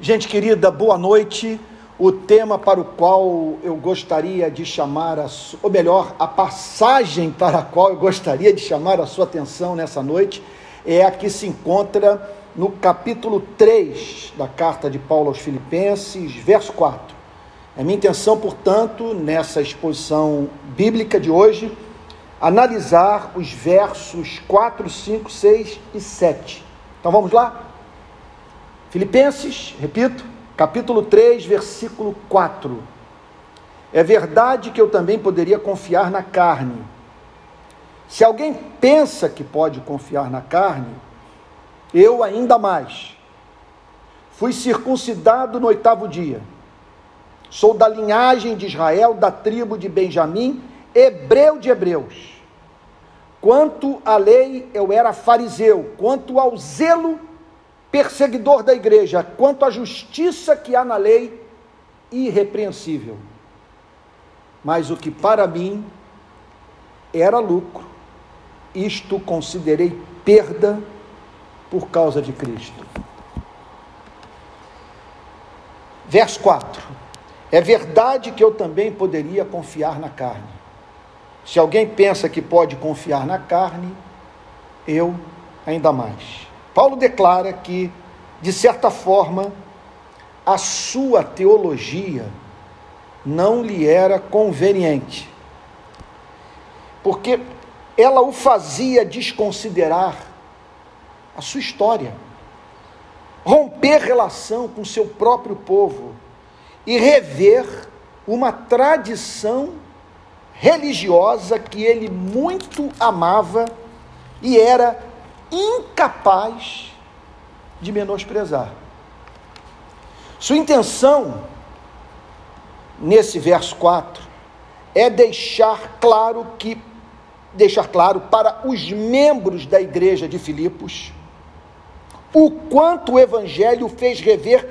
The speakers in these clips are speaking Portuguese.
Gente querida, boa noite. O tema para o qual eu gostaria de chamar, a, ou melhor, a passagem para a qual eu gostaria de chamar a sua atenção nessa noite é a que se encontra no capítulo 3 da carta de Paulo aos Filipenses, verso 4. É minha intenção, portanto, nessa exposição bíblica de hoje, analisar os versos 4, 5, 6 e 7. Então vamos lá? Filipenses, repito, capítulo 3, versículo 4. É verdade que eu também poderia confiar na carne. Se alguém pensa que pode confiar na carne, eu ainda mais. Fui circuncidado no oitavo dia. Sou da linhagem de Israel, da tribo de Benjamim, hebreu de hebreus. Quanto à lei, eu era fariseu. Quanto ao zelo, perseguidor da igreja, quanto à justiça que há na lei, irrepreensível. Mas o que para mim era lucro, isto considerei perda por causa de Cristo. Verso 4: É verdade que eu também poderia confiar na carne. Se alguém pensa que pode confiar na carne, eu ainda mais. Paulo declara que, de certa forma, a sua teologia não lhe era conveniente, porque ela o fazia desconsiderar a sua história, romper relação com seu próprio povo e rever uma tradição religiosa que ele muito amava e era incapaz de menosprezar. Sua intenção, nesse verso 4, é deixar claro que deixar claro para os membros da igreja de Filipos o quanto o evangelho fez rever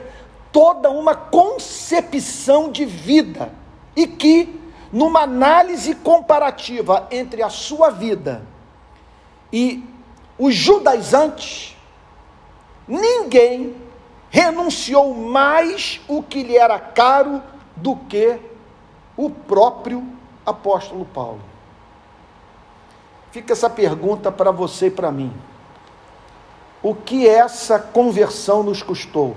toda uma concepção de vida e que numa análise comparativa entre a sua vida e os judaizantes, ninguém renunciou mais o que lhe era caro do que o próprio apóstolo Paulo. Fica essa pergunta para você e para mim. O que essa conversão nos custou?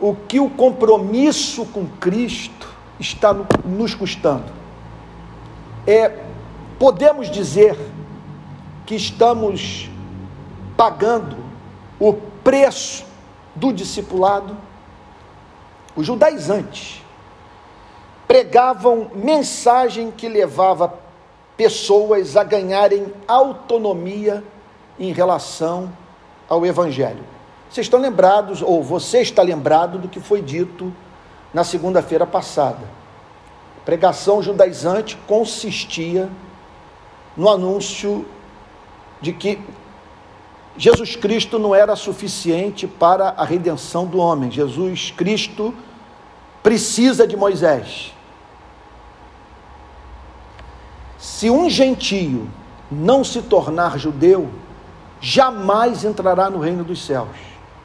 O que o compromisso com Cristo está nos custando? É, podemos dizer que estamos pagando o preço do discipulado. Os judaizantes pregavam mensagem que levava pessoas a ganharem autonomia em relação ao evangelho. Vocês estão lembrados, ou você está lembrado do que foi dito na segunda-feira passada. A pregação judaizante consistia no anúncio de que Jesus Cristo não era suficiente para a redenção do homem. Jesus Cristo precisa de Moisés. Se um gentio não se tornar judeu, jamais entrará no reino dos céus.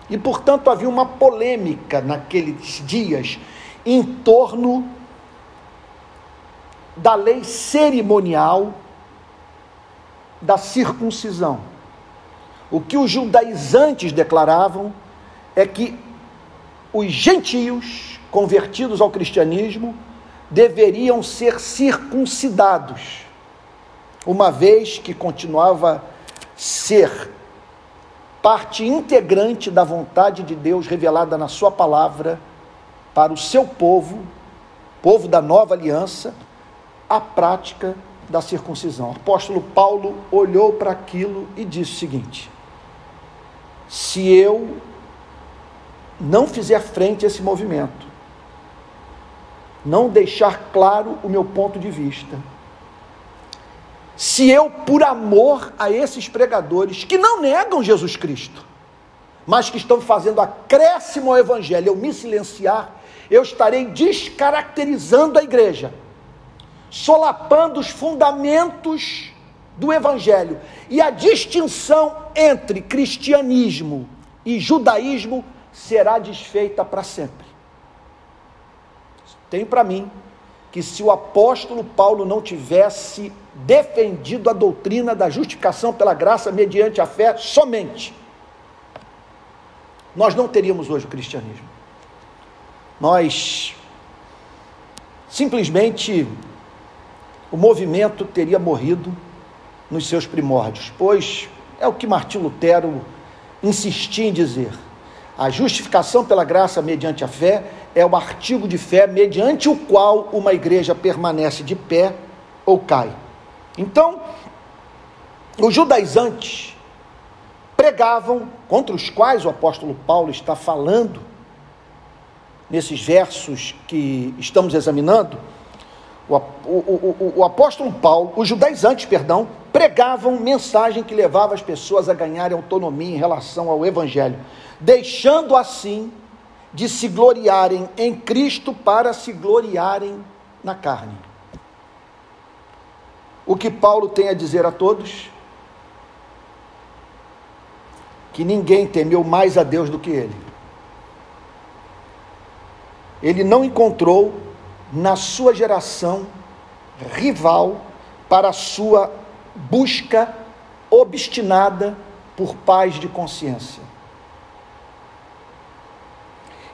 E portanto havia uma polêmica naqueles dias em torno da lei cerimonial da circuncisão. O que os judaizantes declaravam é que os gentios convertidos ao cristianismo deveriam ser circuncidados, uma vez que continuava ser parte integrante da vontade de Deus revelada na Sua palavra para o seu povo, povo da nova aliança, a prática da circuncisão. O apóstolo Paulo olhou para aquilo e disse o seguinte: se eu não fizer frente a esse movimento, não deixar claro o meu ponto de vista, se eu, por amor a esses pregadores que não negam Jesus Cristo, mas que estão fazendo acréscimo ao Evangelho, eu me silenciar, eu estarei descaracterizando a igreja solapando os fundamentos do Evangelho. E a distinção entre cristianismo e judaísmo será desfeita para sempre. Tenho para mim que se o apóstolo Paulo não tivesse defendido a doutrina da justificação pela graça mediante a fé somente, nós não teríamos hoje o cristianismo. Nós simplesmente o movimento teria morrido nos seus primórdios, pois é o que Martim Lutero insistia em dizer. A justificação pela graça mediante a fé é o artigo de fé mediante o qual uma igreja permanece de pé ou cai. Então, os judaizantes pregavam, contra os quais o apóstolo Paulo está falando, nesses versos que estamos examinando, o, o, o, apóstolo Paulo, os judaizantes, perdão, pregavam mensagem que levava as pessoas a ganharem autonomia em relação ao evangelho, deixando assim de se gloriarem em Cristo para se gloriarem na carne. O que Paulo tem a dizer a todos? Que ninguém temeu mais a Deus do que ele. Ele não encontrou na sua geração rival para a sua busca obstinada por paz de consciência.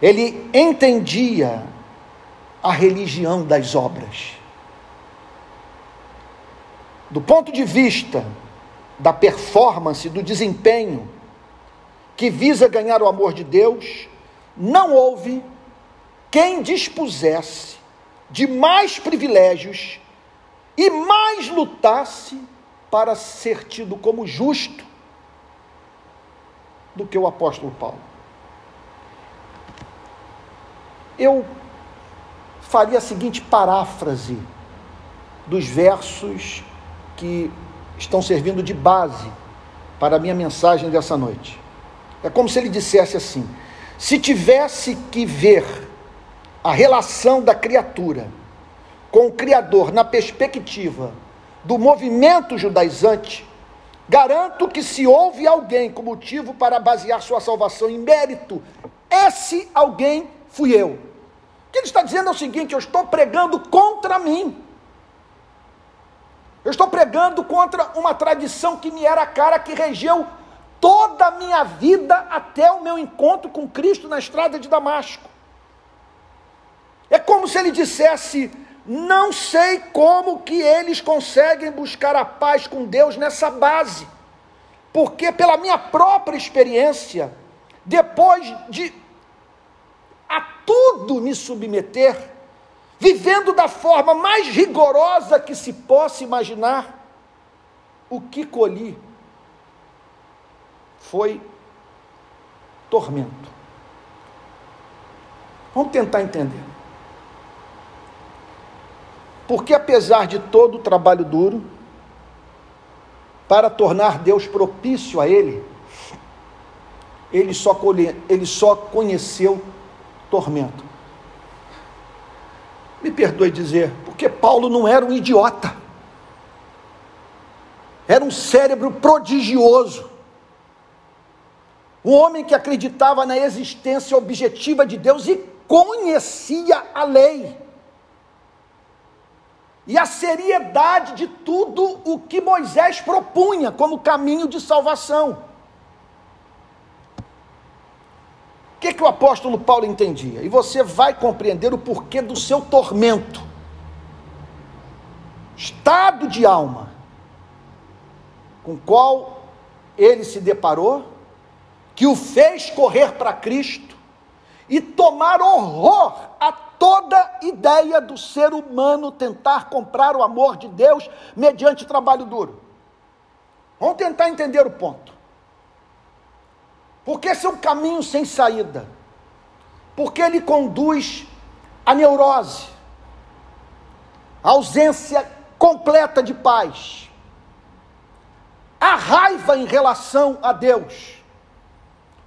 Ele entendia a religião das obras. Do ponto de vista da performance, do desempenho, que visa ganhar o amor de Deus, não houve quem dispusesse de mais privilégios e mais lutasse para ser tido como justo do que o apóstolo Paulo. Eu faria a seguinte paráfrase dos versos que estão servindo de base para a minha mensagem dessa noite. É como se ele dissesse assim: se tivesse que ver a relação da criatura com o Criador na perspectiva do movimento judaizante, garanto que se houve alguém com motivo para basear sua salvação em mérito, esse alguém fui eu. O que ele está dizendo é o seguinte: eu estou pregando contra mim. Eu estou pregando contra uma tradição que me era cara, que regeu toda a minha vida até o meu encontro com Cristo na estrada de Damasco. É como se ele dissesse: não sei como que eles conseguem buscar a paz com Deus nessa base. Porque pela minha própria experiência, depois de a tudo me submeter, vivendo da forma mais rigorosa que se possa imaginar, o que colhi foi tormento. Vamos tentar entender. Porque apesar de todo o trabalho duro, para tornar Deus propício a ele, ele só, colhe, ele só conheceu tormento. Me perdoe dizer, porque Paulo não era um idiota, era um cérebro prodigioso, um homem que acreditava na existência objetiva de Deus e conhecia a lei e a seriedade de tudo o que Moisés propunha como caminho de salvação. O que, que o apóstolo Paulo entendia? E você vai compreender o porquê do seu tormento, estado de alma, com qual ele se deparou, que o fez correr para Cristo e tomar horror a toda ideia do ser humano tentar comprar o amor de Deus mediante trabalho duro. Vamos tentar entender o ponto. Porque esse é um caminho sem saída. Porque ele conduz à neurose, à ausência completa de paz, à raiva em relação a Deus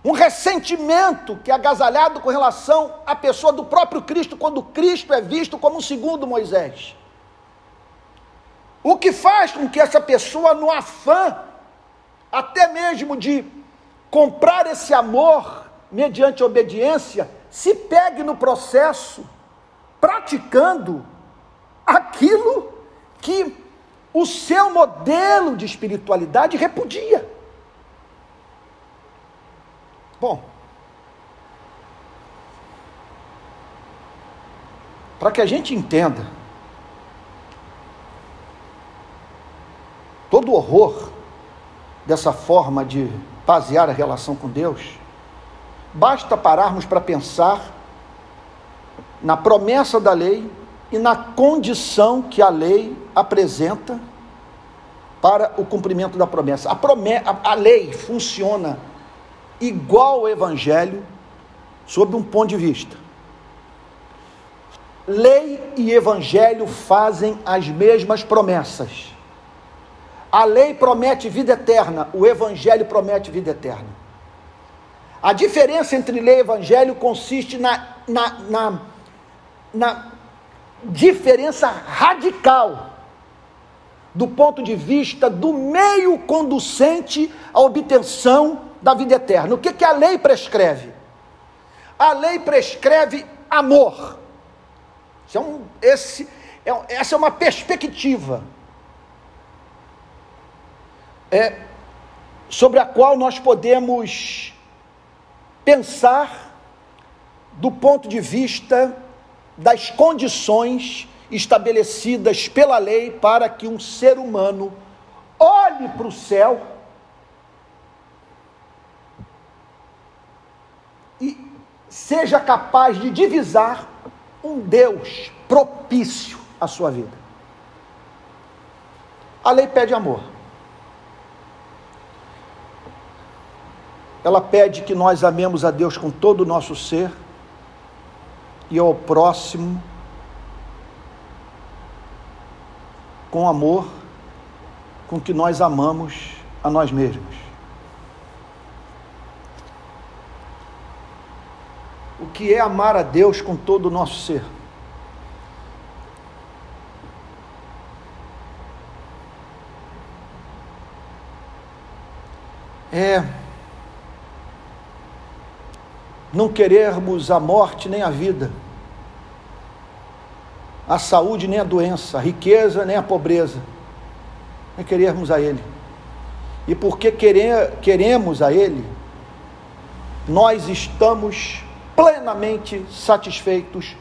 um ressentimento que é agasalhado com relação à pessoa do próprio Cristo, quando Cristo é visto como o segundo Moisés. O que faz com que essa pessoa, no afã, até mesmo de comprar esse amor mediante obediência, se pegue no processo praticando aquilo que o seu modelo de espiritualidade repudia. Bom, para que a gente entenda todo o horror dessa forma de basear a relação com Deus, basta pararmos para pensar na promessa da lei e na condição que a lei apresenta para o cumprimento da promessa. A, promessa, a, lei funciona igual ao evangelho sob um ponto de vista. Lei e evangelho fazem as mesmas promessas. A lei promete vida eterna, o evangelho promete vida eterna. A diferença entre lei e evangelho consiste na, na, na, na diferença radical do ponto de vista do meio conducente à obtenção da vida eterna. O que, que a lei prescreve? A lei prescreve amor. Esse é um, esse, é, essa é uma perspectiva é, sobre a qual nós podemos pensar do ponto de vista das condições estabelecidas pela lei para que um ser humano olhe para o céu e seja capaz de divisar um Deus propício à sua vida. A lei pede amor. Ela pede que nós amemos a Deus com todo o nosso ser e ao próximo com amor com que nós amamos a nós mesmos. O que é amar a Deus com todo o nosso ser? É não querermos a morte nem a vida, a saúde nem a doença, a riqueza nem a pobreza, é querermos a Ele. E porque querer, queremos a Ele, nós estamos plenamente satisfeitos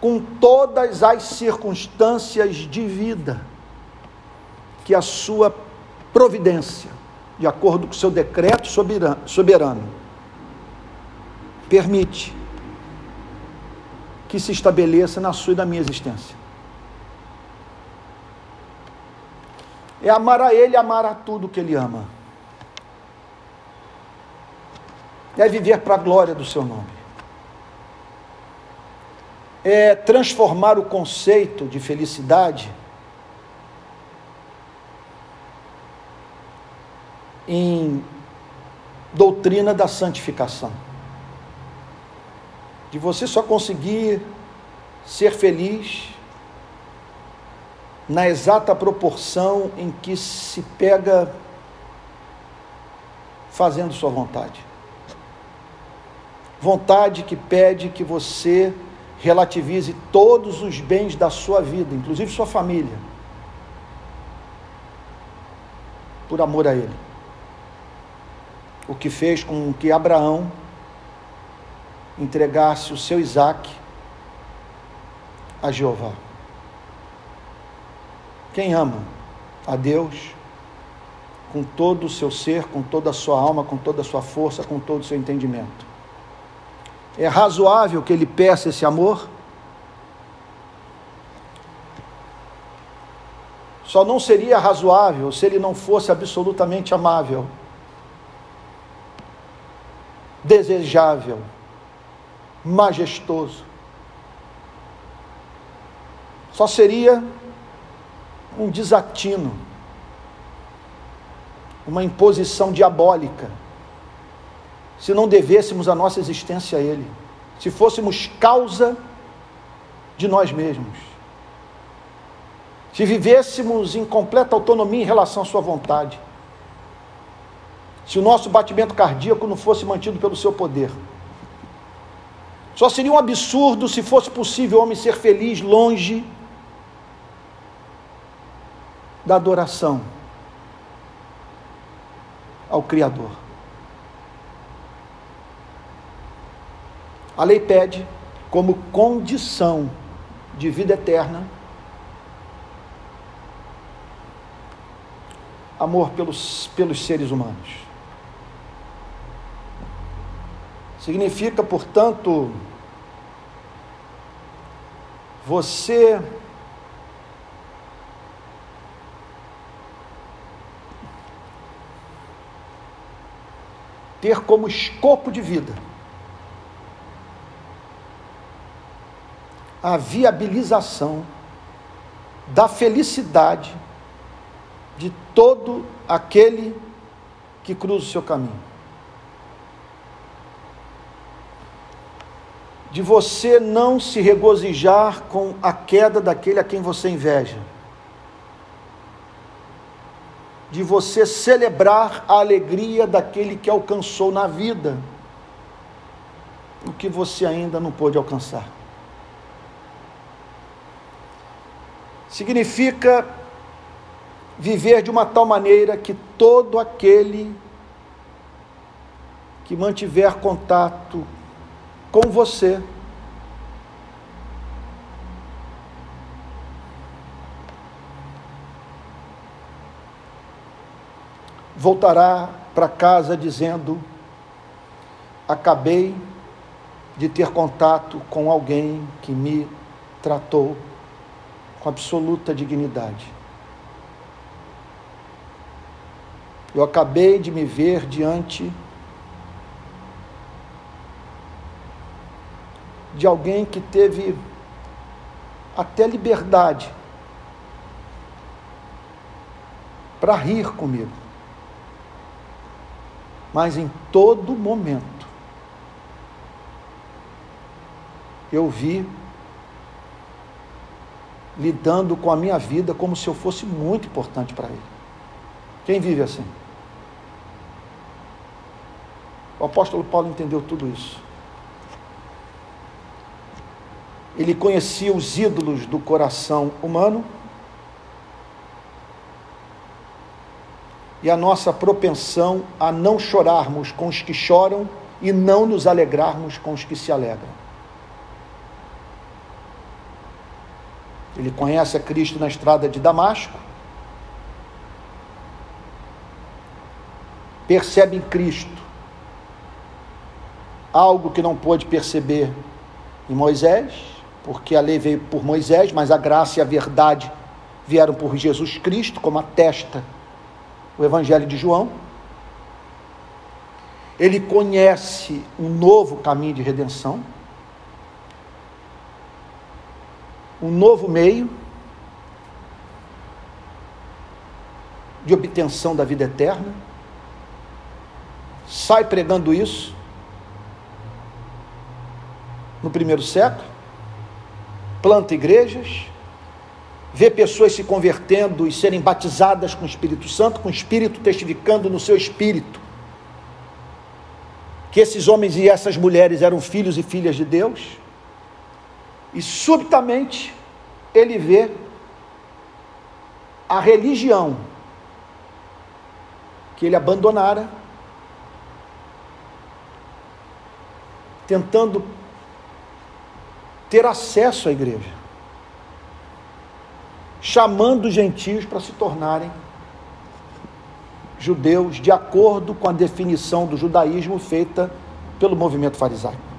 com todas as circunstâncias de vida que a Sua providência, de acordo com o seu decreto soberano permite que se estabeleça na sua e na minha existência. É amar a Ele, amar a tudo que Ele ama. É viver para a glória do Seu nome. É transformar o conceito de felicidade em doutrina da santificação de você só conseguir ser feliz na exata proporção em que se pega fazendo sua vontade. Vontade que pede que você relativize todos os bens da sua vida, inclusive sua família, por amor a Ele. O que fez com que Abraão entregasse o seu Isaac a Jeová. Quem ama a Deus com todo o seu ser, com toda a sua alma, com toda a sua força, com todo o seu entendimento. É razoável que ele peça esse amor? Só não seria razoável se ele não fosse absolutamente amável, desejável, majestoso. Só seria um desatino, uma imposição diabólica, se não devêssemos a nossa existência a Ele, se fôssemos causa de nós mesmos, se vivêssemos em completa autonomia em relação à Sua vontade, se o nosso batimento cardíaco não fosse mantido pelo Seu poder Só seria um absurdo se fosse possível o homem ser feliz longe da adoração ao Criador. A lei pede como condição de vida eterna amor pelos, pelos seres humanos. Significa, portanto, você ter como escopo de vida a viabilização da felicidade de todo aquele que cruza o seu caminho. de você não se regozijar com a queda daquele a quem você inveja, de você celebrar a alegria daquele que alcançou na vida o que você ainda não pôde alcançar. Significa viver de uma tal maneira que todo aquele que mantiver contato com você. Voltará para casa dizendo: Acabei de ter contato com alguém que me tratou com absoluta dignidade. Eu acabei de me ver diante de alguém que teve até liberdade para rir comigo. Mas em todo momento eu vi lidando com a minha vida como se eu fosse muito importante para ele. Quem vive assim? O apóstolo Paulo entendeu tudo isso. ele conhecia os ídolos do coração humano e a nossa propensão a não chorarmos com os que choram e não nos alegrarmos com os que se alegram. Ele conhece a Cristo na estrada de Damasco, percebe em Cristo algo que não pôde perceber em Moisés, porque a lei veio por Moisés, mas a graça e a verdade vieram por Jesus Cristo, como atesta o Evangelho de João. Ele conhece um novo caminho de redenção, um novo meio de obtenção da vida eterna. Sai pregando isso no primeiro século planta igrejas, vê pessoas se convertendo e serem batizadas com o Espírito Santo, com o Espírito testificando no seu espírito que esses homens e essas mulheres eram filhos e filhas de Deus, e subitamente ele vê a religião que ele abandonara, tentando ter acesso à igreja, chamando os gentios para se tornarem judeus de acordo com a definição do judaísmo feita pelo movimento farisaico.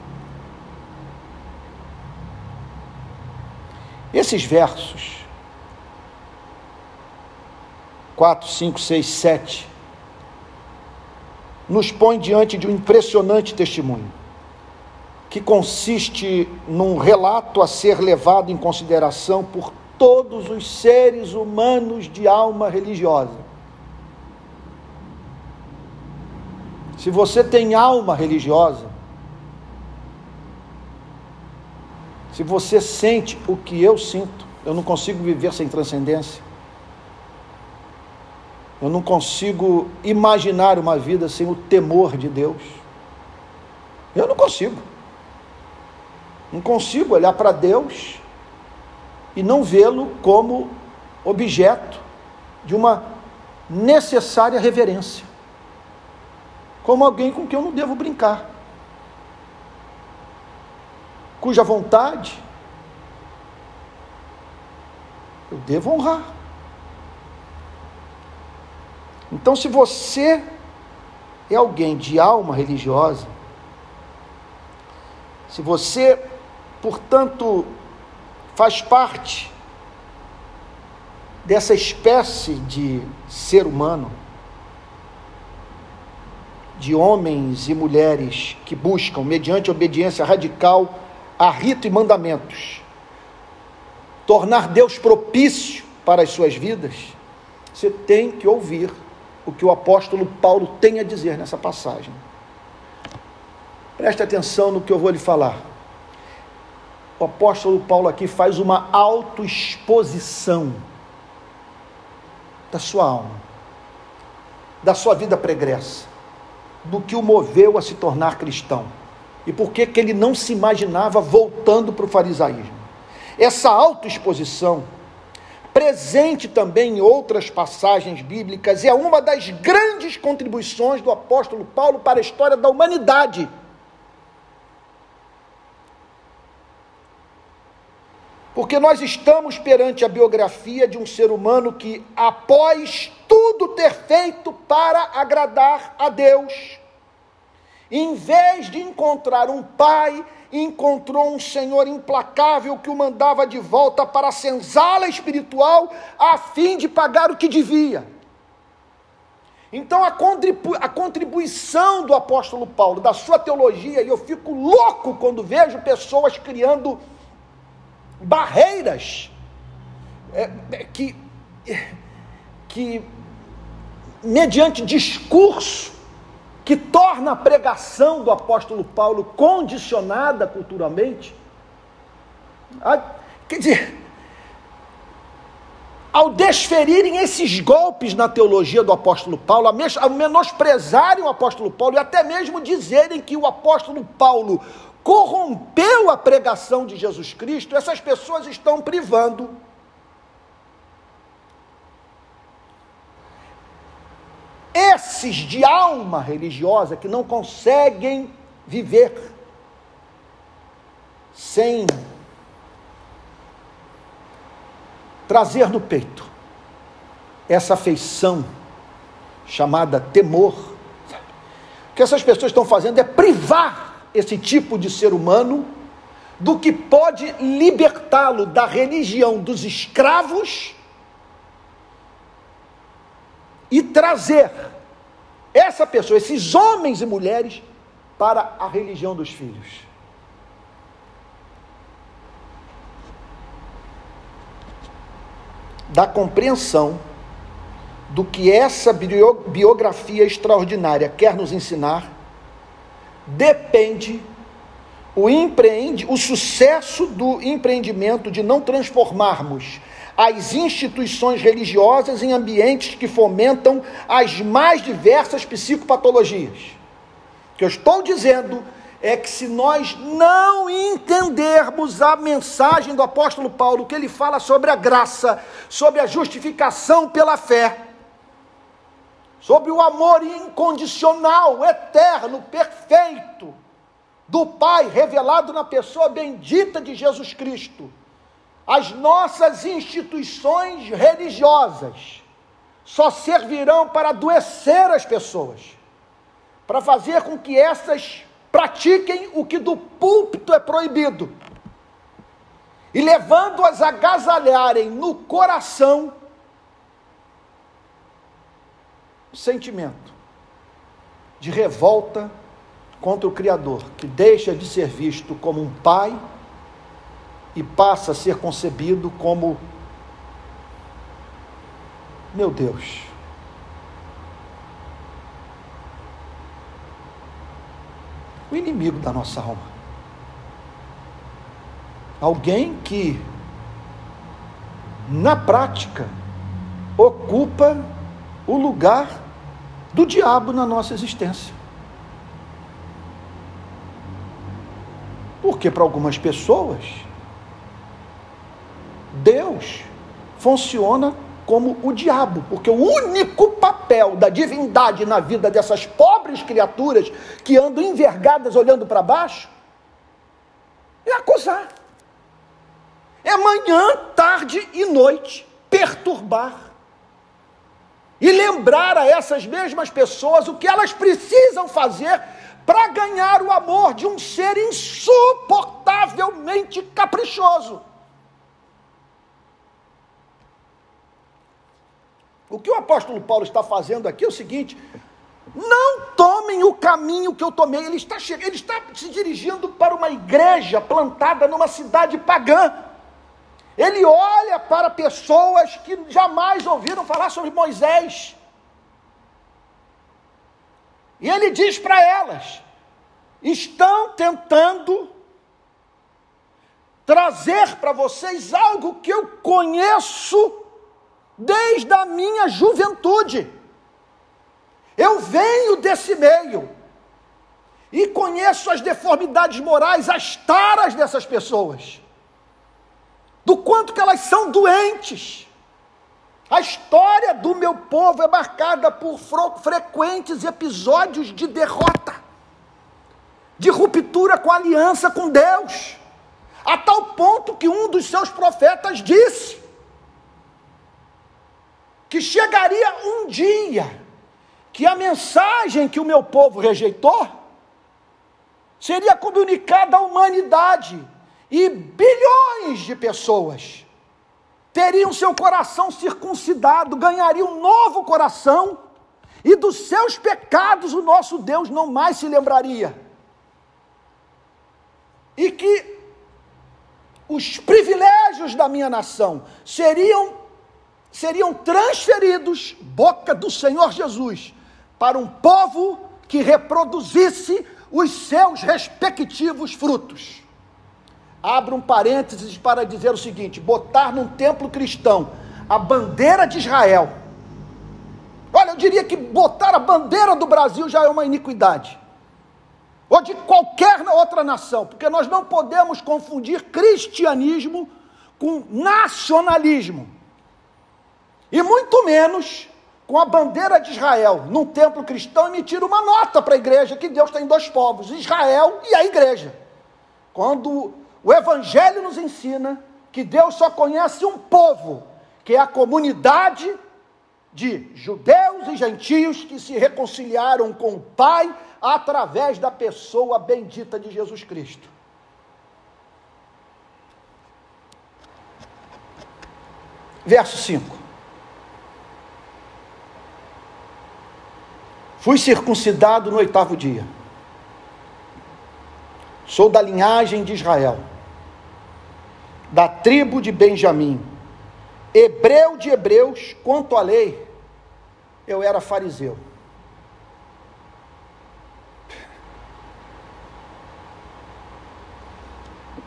Esses versos 4, 5, 6, 7 nos põe diante de um impressionante testemunho que consiste num relato a ser levado em consideração por todos os seres humanos de alma religiosa. Se você tem alma religiosa, se você sente o que eu sinto, eu não consigo viver sem transcendência. Eu não consigo imaginar uma vida sem o temor de Deus. Eu não consigo. Não consigo olhar para Deus e não vê-lo como objeto de uma necessária reverência, como alguém com quem eu não devo brincar, cuja vontade eu devo honrar. Então, se você é alguém de alma religiosa, se você, portanto, faz parte dessa espécie de ser humano, de homens e mulheres que buscam, mediante obediência radical a rito e mandamentos, tornar Deus propício para as suas vidas, você tem que ouvir o que o apóstolo Paulo tem a dizer nessa passagem. Preste atenção no que eu vou lhe falar. O apóstolo Paulo aqui faz uma autoexposição da sua alma, da sua vida pregressa, do que o moveu a se tornar cristão e por que ele não se imaginava voltando para o farisaísmo. Essa autoexposição, presente também em outras passagens bíblicas, é uma das grandes contribuições do apóstolo Paulo para a história da humanidade. Porque nós estamos perante a biografia de um ser humano que, após tudo ter feito para agradar a Deus, em vez de encontrar um pai, encontrou um Senhor implacável que o mandava de volta para a senzala espiritual, a fim de pagar o que devia. Então, a, contribu a contribuição do apóstolo Paulo, da sua teologia, e eu fico louco quando vejo pessoas criando barreiras é, é, que, que, mediante discurso, que torna a pregação do apóstolo Paulo condicionada culturalmente. A, quer dizer, ao desferirem esses golpes na teologia do apóstolo Paulo, ao menosprezarem o apóstolo Paulo e até mesmo dizerem que o apóstolo Paulo corrompeu a pregação de Jesus Cristo, essas pessoas estão privando esses de alma religiosa que não conseguem viver sem trazer no peito essa afeição chamada temor. O que essas pessoas estão fazendo é privar esse tipo de ser humano do que pode libertá-lo da religião dos escravos e trazer essa pessoa, esses homens e mulheres, para a religião dos filhos. Da compreensão do que essa biografia extraordinária quer nos ensinar depende o empreende, o sucesso do empreendimento de não transformarmos as instituições religiosas em ambientes que fomentam as mais diversas psicopatologias. O que eu estou dizendo é que se nós não entendermos a mensagem do apóstolo Paulo, que ele fala sobre a graça, sobre a justificação pela fé, sobre o amor incondicional, eterno, perfeito do Pai revelado na pessoa bendita de Jesus Cristo. As nossas instituições religiosas só servirão para adoecer as pessoas, para fazer com que essas pratiquem o que do púlpito é proibido, e levando-as a agasalharem no coração sentimento de revolta contra o Criador, que deixa de ser visto como um pai e passa a ser concebido como meu Deus. O inimigo da nossa alma. Alguém que, na prática, ocupa o lugar do diabo na nossa existência. Porque para algumas pessoas, Deus funciona como o diabo, porque o único papel da divindade na vida dessas pobres criaturas que andam envergadas olhando para baixo é acusar. É manhã, tarde e noite perturbar e lembrar a essas mesmas pessoas o que elas precisam fazer para ganhar o amor de um ser insuportavelmente caprichoso. O que o apóstolo Paulo está fazendo aqui é o seguinte: não tomem o caminho que eu tomei. Ele está, ele está se dirigindo para uma igreja plantada numa cidade pagã. Ele olha para pessoas que jamais ouviram falar sobre Moisés. E ele diz para elas: estão tentando trazer para vocês algo que eu conheço desde a minha juventude. Eu venho desse meio e conheço as deformidades morais, as taras dessas pessoas, do quanto que elas são doentes. A história do meu povo é marcada por frequentes episódios de derrota, de ruptura com a aliança com Deus, a tal ponto que um dos seus profetas disse: que chegaria um dia que a mensagem que o meu povo rejeitou seria comunicada à humanidade e bilhões de pessoas teriam seu coração circuncidado, ganhariam um novo coração e dos seus pecados o nosso Deus não mais se lembraria. E que os privilégios da minha nação seriam seriam transferidos, boca do Senhor Jesus, para um povo que reproduzisse os seus respectivos frutos. Abro um parênteses para dizer o seguinte: botar num templo cristão a bandeira de Israel. Olha, eu diria que botar a bandeira do Brasil já é uma iniquidade. Ou de qualquer outra nação, porque nós não podemos confundir cristianismo com nacionalismo e muito menos com a bandeira de Israel num templo cristão emitir uma nota para a igreja que Deus tem dois povos, Israel e a igreja. Quando o Evangelho nos ensina que Deus só conhece um povo, que é a comunidade de judeus e gentios que se reconciliaram com o Pai através da pessoa bendita de Jesus Cristo. Verso 5. Fui circuncidado no oitavo dia. Sou da linhagem de Israel, da tribo de Benjamim, hebreu de hebreus, quanto à lei, eu era fariseu.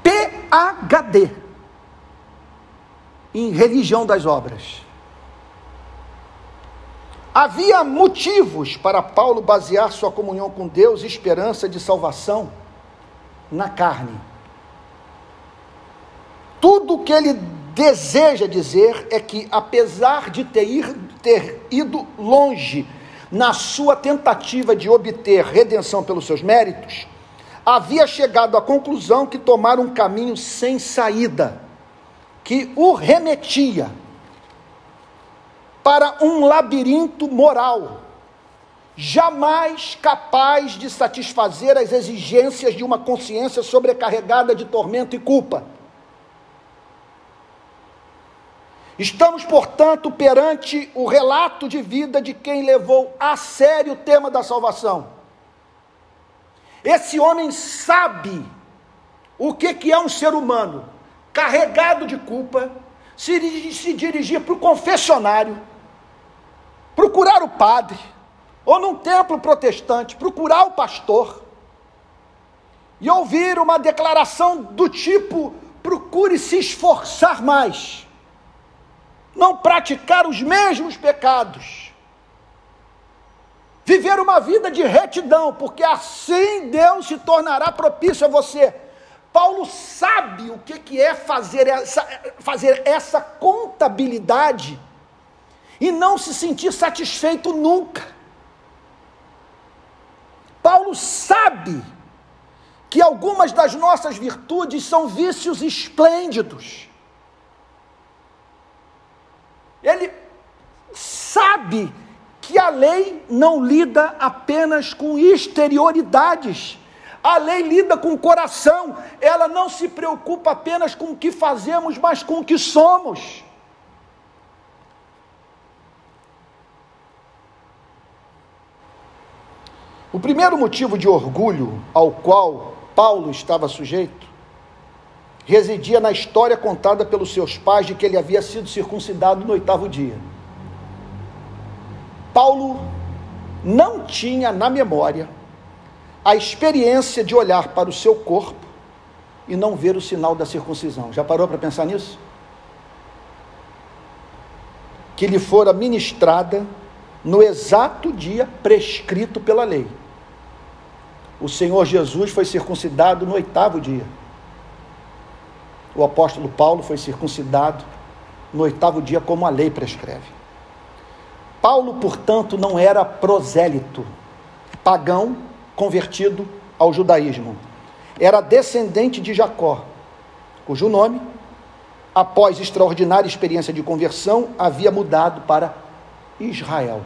PhD em religião das obras. Havia motivos para Paulo basear sua comunhão com Deus e esperança de salvação na carne. Tudo o que ele deseja dizer é que, apesar de ter, ir, ter ido longe na sua tentativa de obter redenção pelos seus méritos, havia chegado à conclusão que tomara um caminho sem saída, que o remetia para um labirinto moral, jamais capaz de satisfazer as exigências de uma consciência sobrecarregada de tormento e culpa. Estamos, portanto, perante o relato de vida de quem levou a sério o tema da salvação. Esse homem sabe o que, que é um ser humano carregado de culpa, se, se dirigir para o confessionário, procurar o padre, ou num templo protestante, procurar o pastor, e ouvir uma declaração do tipo: procure se esforçar mais, não praticar os mesmos pecados, viver uma vida de retidão, porque assim Deus se tornará propício a você Paulo sabe o que, que é fazer essa, fazer essa contabilidade e não se sentir satisfeito nunca. Paulo sabe que algumas das nossas virtudes são vícios esplêndidos. Ele sabe que a lei não lida apenas com exterioridades. A lei lida com o coração, ela não se preocupa apenas com o que fazemos, mas com o que somos. O primeiro motivo de orgulho ao qual Paulo estava sujeito residia na história contada pelos seus pais de que ele havia sido circuncidado no oitavo dia. Paulo não tinha na memória a experiência de olhar para o seu corpo e não ver o sinal da circuncisão. Já parou para pensar nisso? Que lhe fora ministrada no exato dia prescrito pela lei. O Senhor Jesus foi circuncidado no oitavo dia. O apóstolo Paulo foi circuncidado no oitavo dia, como a lei prescreve. Paulo, portanto, não era prosélito, pagão convertido ao judaísmo. Era descendente de Jacó, cujo nome, após extraordinária experiência de conversão, havia mudado para Israel.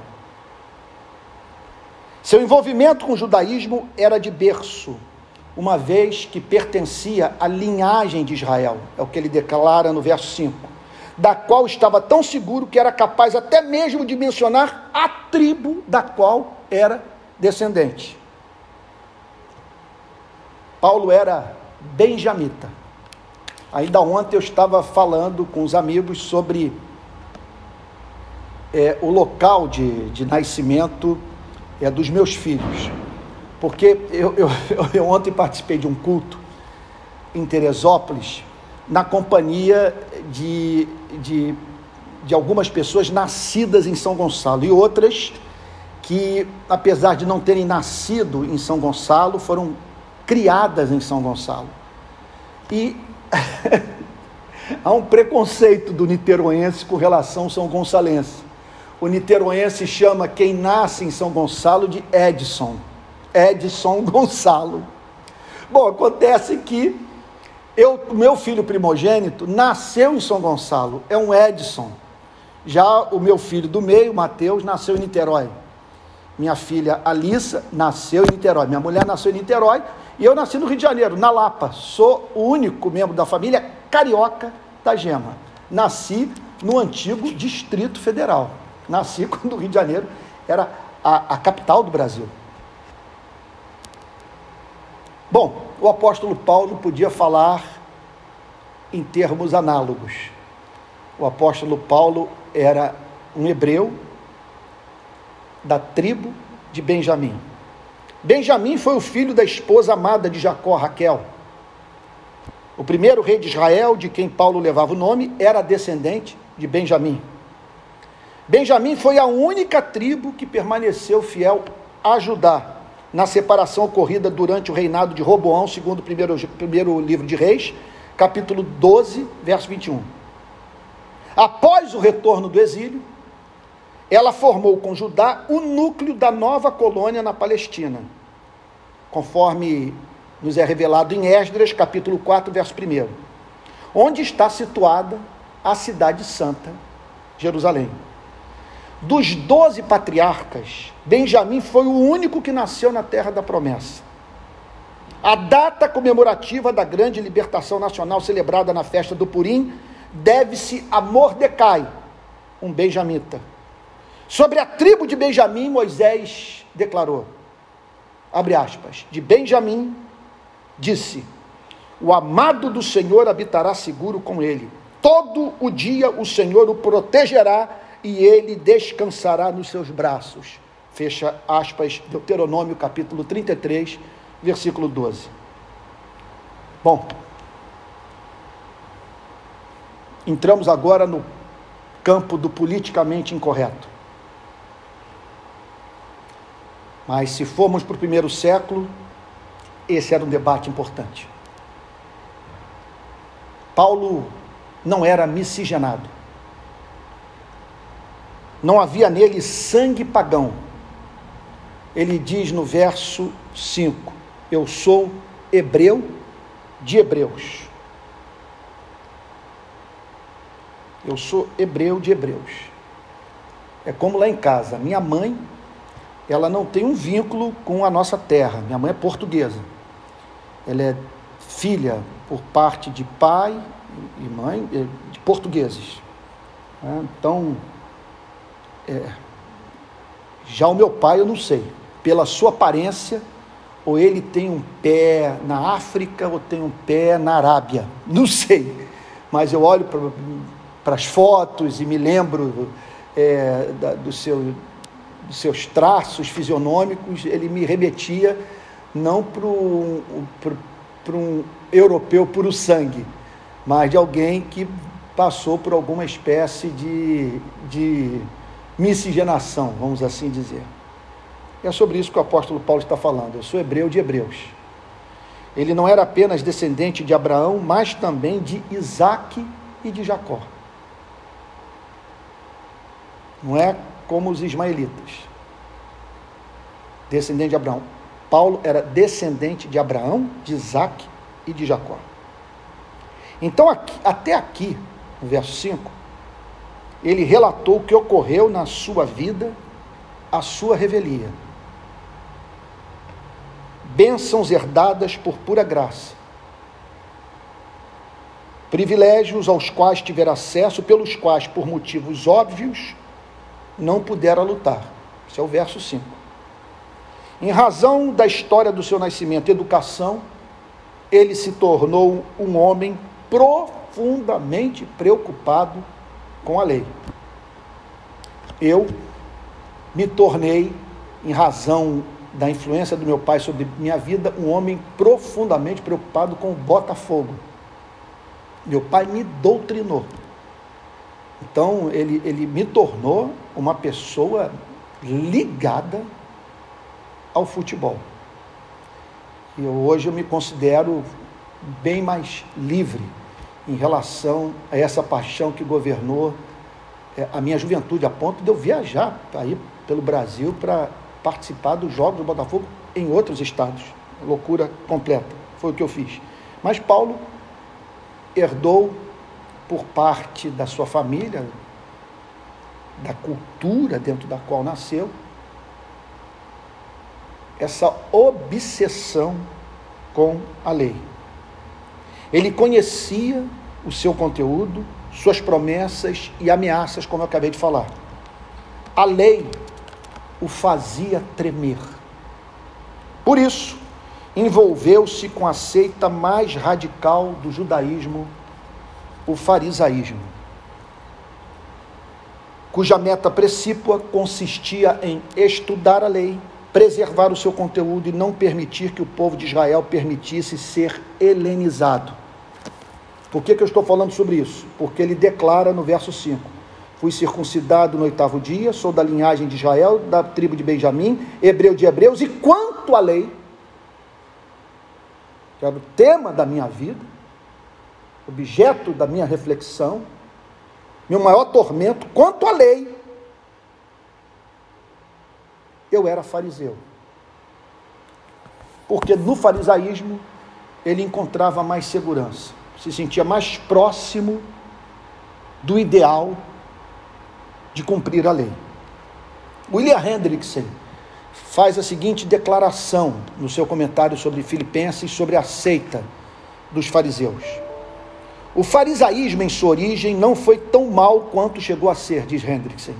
Seu envolvimento com o judaísmo era de berço, uma vez que pertencia à linhagem de Israel, é o que ele declara no verso 5, da qual estava tão seguro que era capaz até mesmo de mencionar a tribo da qual era descendente. Paulo era benjamita. Ainda ontem eu estava falando com os amigos sobre é, o local de, de nascimento é dos meus filhos. Porque eu, eu, eu ontem participei de um culto em Teresópolis, na companhia de, de, de algumas pessoas nascidas em São Gonçalo e outras que, apesar de não terem nascido em São Gonçalo, foram criadas em São Gonçalo. E há um preconceito do niteroense com relação ao São Gonçalense o niteroense chama quem nasce em São Gonçalo de Edson. Edson Gonçalo. Bom, acontece que eu, meu filho primogênito nasceu em São Gonçalo, é um Edson. Já o meu filho do meio, Mateus, nasceu em Niterói. Minha filha Alissa nasceu em Niterói. Minha mulher nasceu em Niterói e eu nasci no Rio de Janeiro, na Lapa. Sou o único membro da família carioca da Gema. Nasci no antigo Distrito Federal. Nasci quando o Rio de Janeiro era a, a capital do Brasil. Bom, o apóstolo Paulo podia falar em termos análogos. O apóstolo Paulo era um hebreu da tribo de Benjamim. Benjamim foi o filho da esposa amada de Jacó, Raquel. O primeiro rei de Israel, de quem Paulo levava o nome, era descendente de Benjamim. Benjamim foi a única tribo que permaneceu fiel a Judá na separação ocorrida durante o reinado de Roboão, segundo o primeiro, primeiro livro de Reis, capítulo 12, verso 21. Após o retorno do exílio, ela formou com Judá o núcleo da nova colônia na Palestina, conforme nos é revelado em Esdras, capítulo 4, verso 1, onde está situada a cidade santa, Jerusalém. Dos doze patriarcas, Benjamim foi o único que nasceu na terra da promessa. A data comemorativa da grande libertação nacional celebrada na festa do Purim deve-se a Mordecai, um benjamita. Sobre a tribo de Benjamim, Moisés declarou, abre aspas, de Benjamim disse: O amado do Senhor habitará seguro com ele. Todo o dia o Senhor o protegerá e ele descansará nos seus braços. Fecha aspas, Deuteronômio capítulo 33, versículo 12. Bom, entramos agora no campo do politicamente incorreto. Mas se formos para o primeiro século, esse era um debate importante. Paulo não era miscigenado. Não havia nele sangue pagão. Ele diz no verso 5: Eu sou hebreu de hebreus. Eu sou hebreu de hebreus. É como lá em casa. Minha mãe, ela não tem um vínculo com a nossa terra. Minha mãe é portuguesa. Ela é filha por parte de pai e mãe eh, de portugueses. Né? Então, é, já o meu pai eu não sei. Pela sua aparência, ou ele tem um pé na África ou tem um pé na Arábia. Não sei. Mas eu olho para as fotos e me lembro é, da, do seu, dos seus traços fisionômicos, ele me remetia não para um europeu puro sangue, mas de alguém que passou por alguma espécie de, de miscigenação, vamos assim dizer. É sobre isso que o apóstolo Paulo está falando. Eu sou hebreu de hebreus. Ele não era apenas descendente de Abraão, mas também de Isaac e de Jacó. Não é como os ismaelitas. Descendente de Abraão. Paulo era descendente de Abraão, de Isaac e de Jacó. Então, aqui, até aqui, no verso 5, ele relatou o que ocorreu na sua vida, a sua revelia. Bênçãos herdadas por pura graça. Privilégios aos quais tiver acesso, pelos quais, por motivos óbvios, não pudera lutar. Esse é o verso 5. Em razão da história do seu nascimento e educação, ele se tornou um homem profundamente preocupado com a lei. Eu me tornei, em razão da influência do meu pai sobre minha vida, um homem profundamente preocupado com o Botafogo. Meu pai me doutrinou. Então, ele, ele me tornou uma pessoa ligada ao futebol. E hoje eu me considero bem mais livre em relação a essa paixão que governou é, a minha juventude, a ponto de eu viajar aí pelo Brasil para participar dos Jogos do Botafogo em outros estados. Loucura completa. Foi o que eu fiz. Mas Paulo herdou por parte da sua família, da cultura dentro da qual nasceu, essa obsessão com a lei. Ele conhecia o seu conteúdo, suas promessas e ameaças, como eu acabei de falar. A lei o fazia tremer. Por isso, envolveu-se com a seita mais radical do judaísmo, o farisaísmo, cuja meta precípua consistia em estudar a lei, preservar o seu conteúdo e não permitir que o povo de Israel permitisse ser helenizado. Por que, que eu estou falando sobre isso? Porque ele declara no verso 5: Fui circuncidado no oitavo dia, sou da linhagem de Israel, da tribo de Benjamim, hebreu de hebreus, e quanto à lei, que era o tema da minha vida, objeto da minha reflexão, meu maior tormento, quanto à lei, eu era fariseu. Porque no farisaísmo ele encontrava mais segurança, se sentia mais próximo do ideal de cumprir a lei. William Hendrickson faz a seguinte declaração no seu comentário sobre Filipenses, sobre a seita dos fariseus. O farisaísmo, em sua origem, não foi tão mal quanto chegou a ser, diz Hendrickson.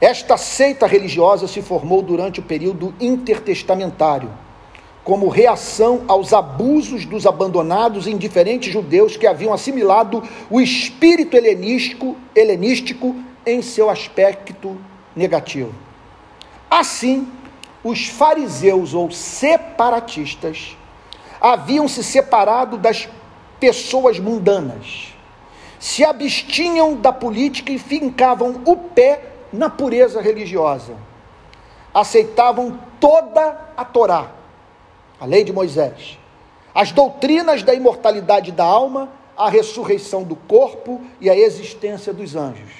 Esta seita religiosa se formou durante o período intertestamentário, como reação aos abusos dos abandonados e indiferentes judeus que haviam assimilado o espírito helenístico, helenístico em seu aspecto negativo. Assim, os fariseus ou separatistas haviam se separado das pessoas mundanas, se abstinham da política e fincavam o pé na pureza religiosa. Aceitavam toda a Torá, a lei de Moisés, as doutrinas da imortalidade da alma, a ressurreição do corpo e a existência dos anjos.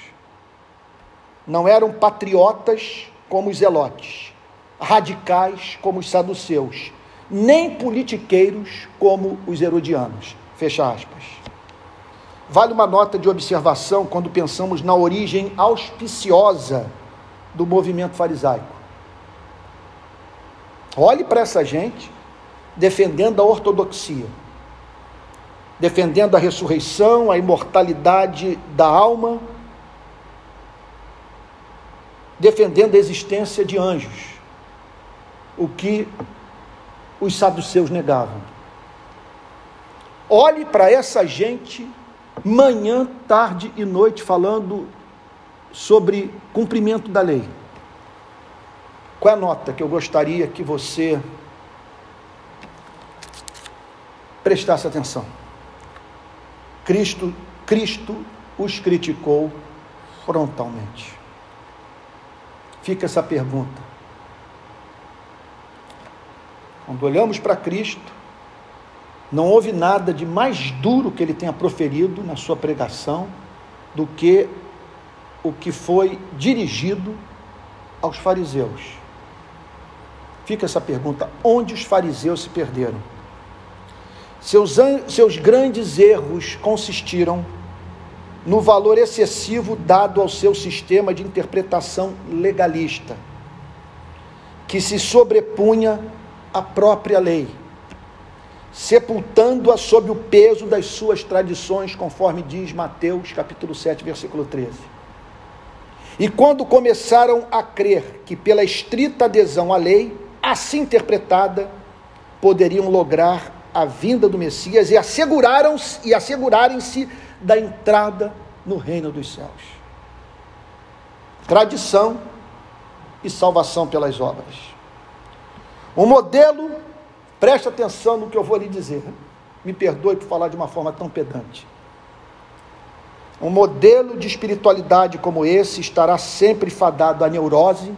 Não eram patriotas como os zelotes, radicais como os saduceus, nem politiqueiros como os herodianos. Fecha aspas. Vale uma nota de observação quando pensamos na origem auspiciosa do movimento farisaico. Olhe para essa gente defendendo a ortodoxia, defendendo a ressurreição, a imortalidade da alma, defendendo a existência de anjos, o que os saduceus negavam. Olhe para essa gente manhã, tarde e noite falando sobre cumprimento da lei. Qual é a nota que eu gostaria que você prestasse atenção? Cristo, Cristo os criticou frontalmente. Fica essa pergunta. Quando olhamos para Cristo, não houve nada de mais duro que ele tenha proferido na sua pregação do que o que foi dirigido aos fariseus. Fica essa pergunta: onde os fariseus se perderam? Seus, seus grandes erros consistiram no valor excessivo dado ao seu sistema de interpretação legalista, que se sobrepunha à própria lei sepultando-a sob o peso das suas tradições, conforme diz Mateus capítulo 7, versículo 13. E quando começaram a crer que pela estrita adesão à lei, assim interpretada, poderiam lograr a vinda do Messias e asseguraram e assegurarem-se da entrada no reino dos céus. Tradição e salvação pelas obras. Um modelo Preste atenção no que eu vou lhe dizer. Me perdoe por falar de uma forma tão pedante. Um modelo de espiritualidade como esse estará sempre fadado à neurose,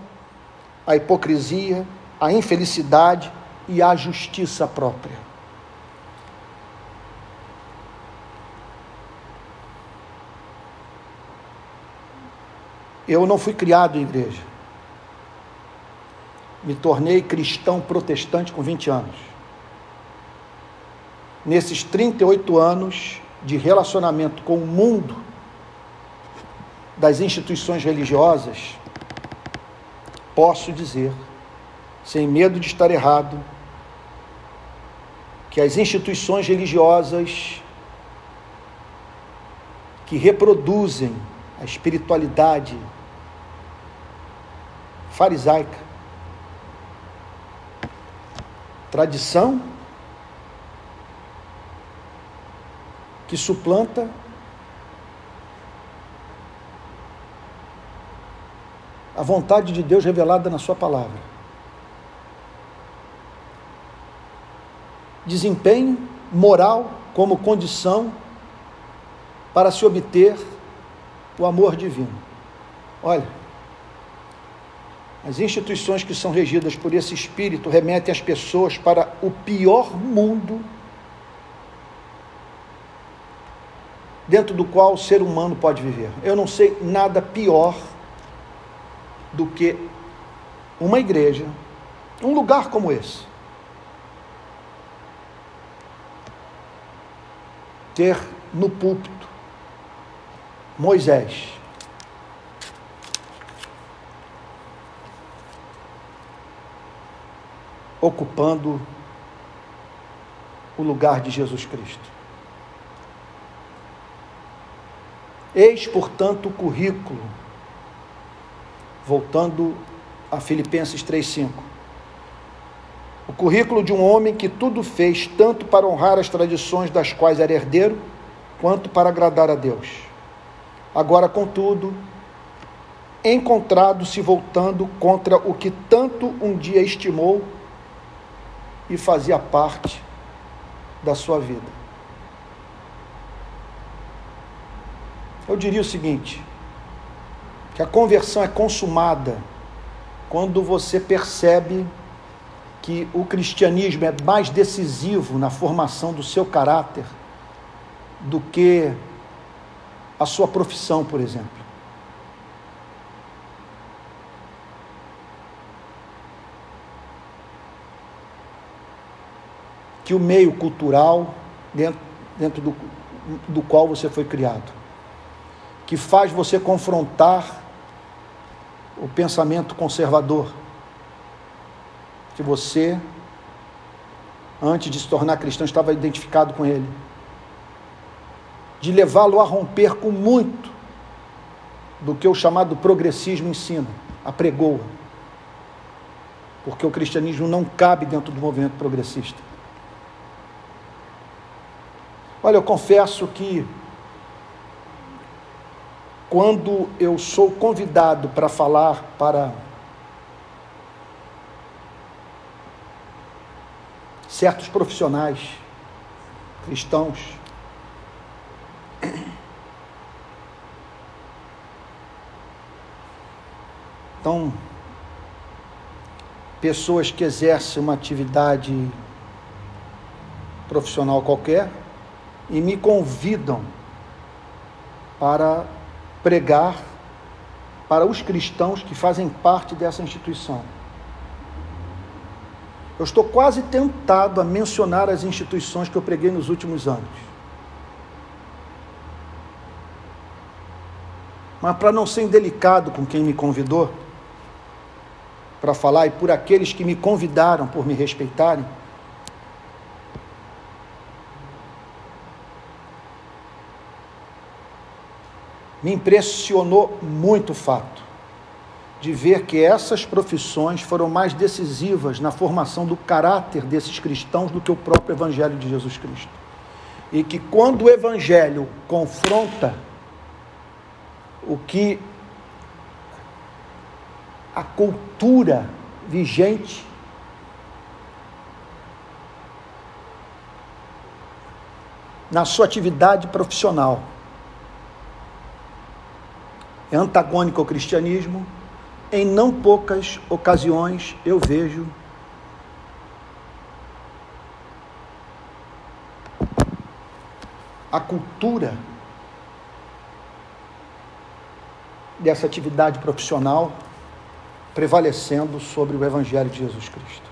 à hipocrisia, à infelicidade e à justiça própria. Eu não fui criado em igreja. Me tornei cristão protestante com 20 anos nesses 38 anos de relacionamento com o mundo das instituições religiosas, posso dizer, sem medo de estar errado, que as instituições religiosas que reproduzem a espiritualidade farisaica, tradição que suplanta a vontade de Deus revelada na Sua palavra. Desempenho moral como condição para se obter o amor divino. Olha, as instituições que são regidas por esse espírito remetem as pessoas para o pior mundo dentro do qual o ser humano pode viver. Eu não sei nada pior do que uma igreja, um lugar como esse. Ter no púlpito Moisés. Ocupando o lugar de Jesus Cristo. Eis, portanto, o currículo, voltando a Filipenses 3,5. O currículo de um homem que tudo fez, tanto para honrar as tradições das quais era herdeiro, quanto para agradar a Deus. Agora, contudo, encontrado-se voltando contra o que tanto um dia estimou e fazia parte da sua vida. Eu diria o seguinte: que a conversão é consumada quando você percebe que o cristianismo é mais decisivo na formação do seu caráter do que a sua profissão, por exemplo. Que o meio cultural dentro, dentro do, do qual você foi criado, que faz você confrontar o pensamento conservador, que você, antes de se tornar cristão, estava identificado com ele de levá-lo a romper com muito do que o chamado progressismo ensina, apregoa. Porque o cristianismo não cabe dentro do movimento progressista. Olha, eu confesso que quando eu sou convidado para falar para certos profissionais cristãos, Então, pessoas que exercem uma atividade profissional qualquer e me convidam para pregar para os cristãos que fazem parte dessa instituição. Eu estou quase tentado a mencionar as instituições que eu preguei nos últimos anos. Mas para não ser indelicado com quem me convidou, para falar e por aqueles que me convidaram por me respeitarem. Me impressionou muito o fato de ver que essas profissões foram mais decisivas na formação do caráter desses cristãos do que o próprio Evangelho de Jesus Cristo. E que quando o Evangelho confronta o que a cultura vigente. Na sua atividade profissional. É antagônico ao cristianismo. Em não poucas ocasiões eu vejo a cultura dessa atividade profissional prevalecendo sobre o Evangelho de Jesus Cristo.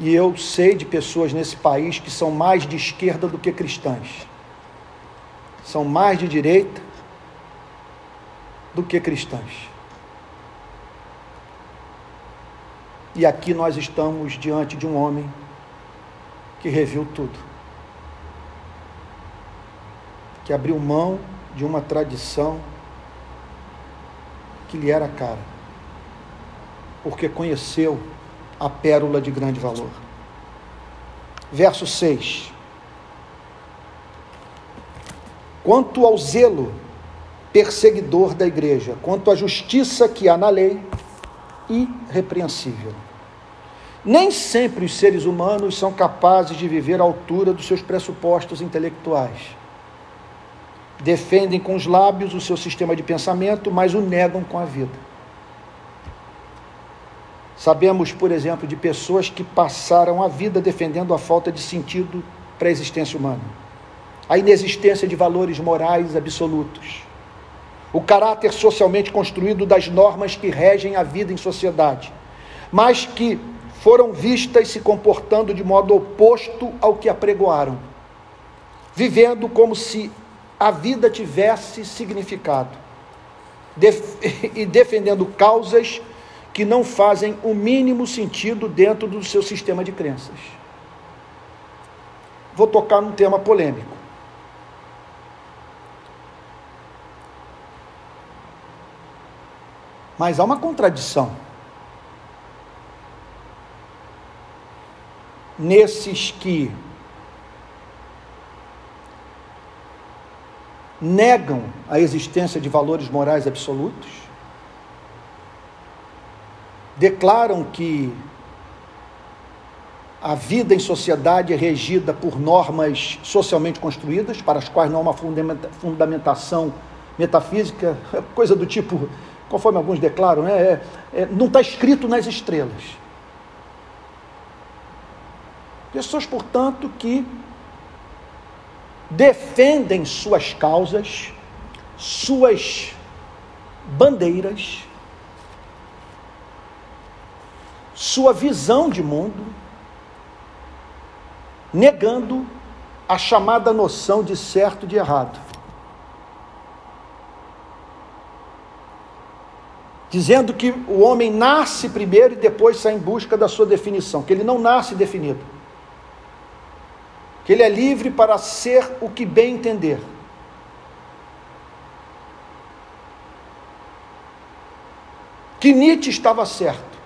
E eu sei de pessoas nesse país que são mais de esquerda do que cristãs. São mais de direita do que cristãs. E aqui nós estamos diante de um homem que reviu tudo. Que abriu mão de uma tradição que lhe era cara, porque conheceu a pérola de grande valor. Verso 6. Quanto ao zelo perseguidor da igreja, quanto à justiça que há na lei, irrepreensível. Nem sempre os seres humanos são capazes de viver à altura dos seus pressupostos intelectuais defendem com os lábios o seu sistema de pensamento, mas o negam com a vida. Sabemos, por exemplo, de pessoas que passaram a vida defendendo a falta de sentido para a existência humana, a inexistência de valores morais absolutos, o caráter socialmente construído das normas que regem a vida em sociedade, mas que foram vistas se comportando de modo oposto ao que apregoaram, vivendo como se a vida tivesse significado e defendendo causas que não fazem o mínimo sentido dentro do seu sistema de crenças. Vou tocar num tema polêmico. Mas há uma contradição nesses que negam a existência de valores morais absolutos, declaram que a vida em sociedade é regida por normas socialmente construídas, para as quais não há uma fundamentação metafísica, coisa do tipo, conforme alguns declaram, né, é, é, não está escrito nas estrelas. Pessoas, portanto, que defendem suas causas, suas bandeiras, sua visão de mundo, negando a chamada noção de certo e de errado. Dizendo que o homem nasce primeiro e depois sai em busca da sua definição, que ele não nasce definido. Que ele é livre para ser o que bem entender. Que Nietzsche estava certo.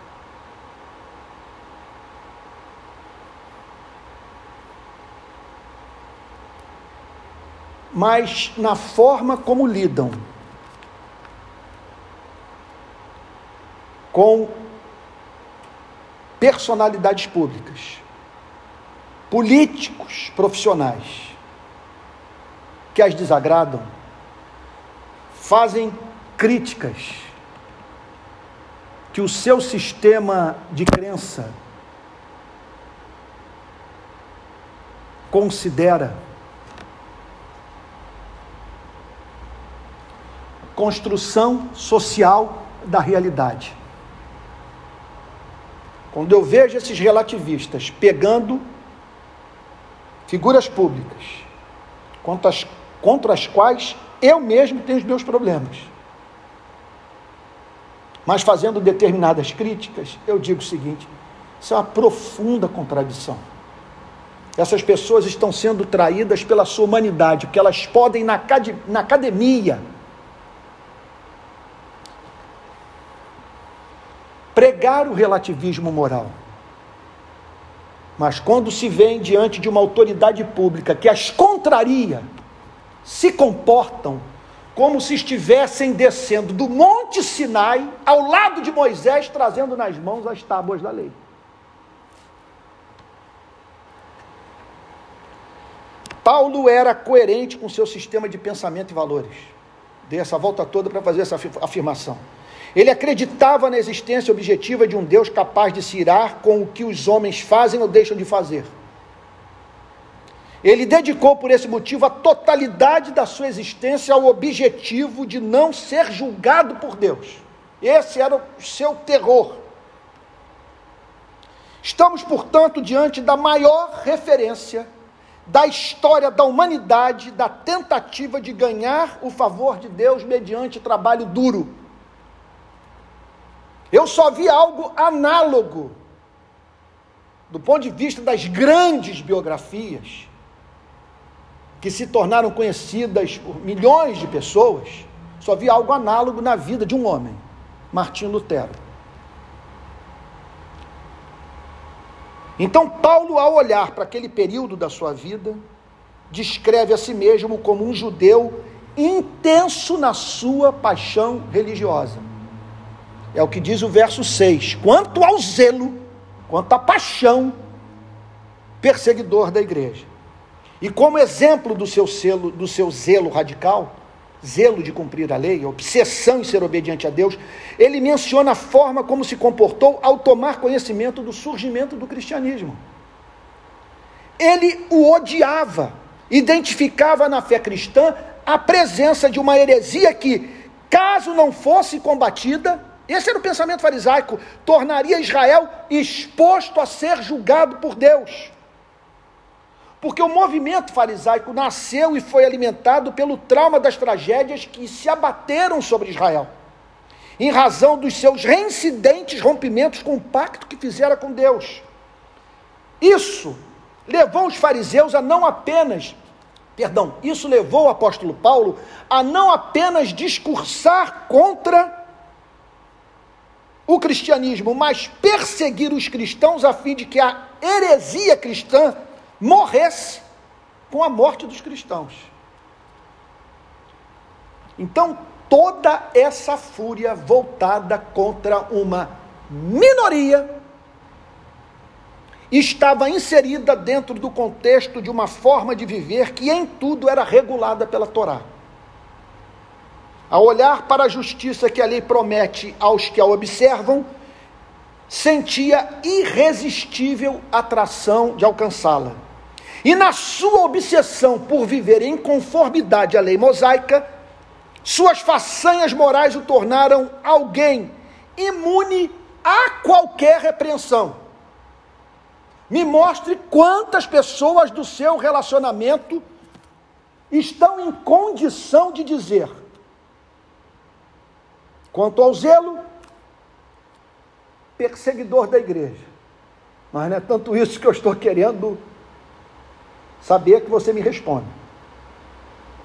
Mas na forma como lidam com personalidades públicas, políticos profissionais que as desagradam, fazem críticas que o seu sistema de crença considera construção social da realidade. Quando eu vejo esses relativistas pegando figuras públicas contra as, contra as quais eu mesmo tenho os meus problemas, mas fazendo determinadas críticas, eu digo o seguinte: isso é uma profunda contradição. Essas pessoas estão sendo traídas pela sua humanidade, porque elas podem, na, na academia, pregar o relativismo moral. Mas quando se vem diante de uma autoridade pública que as contraria, se comportam como se estivessem descendo do Monte Sinai ao lado de Moisés, trazendo nas mãos as tábuas da lei. Paulo era coerente com seu sistema de pensamento e valores. Dei essa volta toda para fazer essa afirmação. Ele acreditava na existência objetiva de um Deus capaz de se irar com o que os homens fazem ou deixam de fazer. Ele dedicou por esse motivo a totalidade da sua existência ao objetivo de não ser julgado por Deus. Esse era o seu terror. Estamos, portanto, diante da maior referência da história da humanidade, da tentativa de ganhar o favor de Deus mediante trabalho duro. Eu só vi algo análogo, do ponto de vista das grandes biografias, que se tornaram conhecidas por milhões de pessoas, só vi algo análogo na vida de um homem, Martim Lutero. Então, Paulo, ao olhar para aquele período da sua vida, descreve a si mesmo como um judeu intenso na sua paixão religiosa. É o que diz o verso 6. Quanto ao zelo, quanto à paixão, perseguidor da igreja. E como exemplo do seu, do seu zelo radical, zelo de cumprir a lei, obsessão em ser obediente a Deus, ele menciona a forma como se comportou ao tomar conhecimento do surgimento do cristianismo. Ele o odiava, identificava na fé cristã a presença de uma heresia que, caso não fosse combatida, esse era o pensamento farisaico, tornaria Israel exposto a ser julgado por Deus. Porque o movimento farisaico nasceu e foi alimentado pelo trauma das tragédias que se abateram sobre Israel, em razão dos seus reincidentes rompimentos com o pacto que fizera com Deus. Isso levou os fariseus a não apenas, perdão, isso levou o apóstolo Paulo a não apenas discursar contra o cristianismo, mas perseguir os cristãos a fim de que a heresia cristã morresse com a morte dos cristãos. Então, toda essa fúria voltada contra uma minoria estava inserida dentro do contexto de uma forma de viver que em tudo era regulada pela Torá. Ao olhar para a justiça que a lei promete aos que a observam, sentia irresistível atração de alcançá-la. E na sua obsessão por viver em conformidade à lei mosaica, suas façanhas morais o tornaram alguém imune a qualquer repreensão. Me mostre quantas pessoas do seu relacionamento estão em condição de dizer: quanto ao zelo, perseguidor da igreja. Mas não é tanto isso que eu estou querendo saber que você me responde.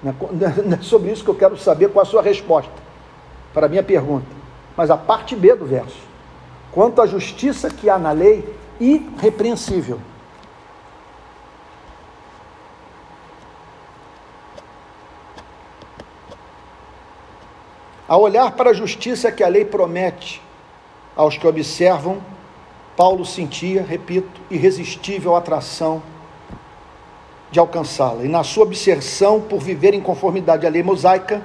Não é sobre isso que eu quero saber qual a sua resposta para a minha pergunta. Mas a parte B do verso. Quanto à justiça que há na lei, irrepreensível. A olhar para a justiça que a lei promete aos que observam, Paulo sentia, repito, irresistível atração de alcançá-la. E na sua obsessão por viver em conformidade à lei mosaica,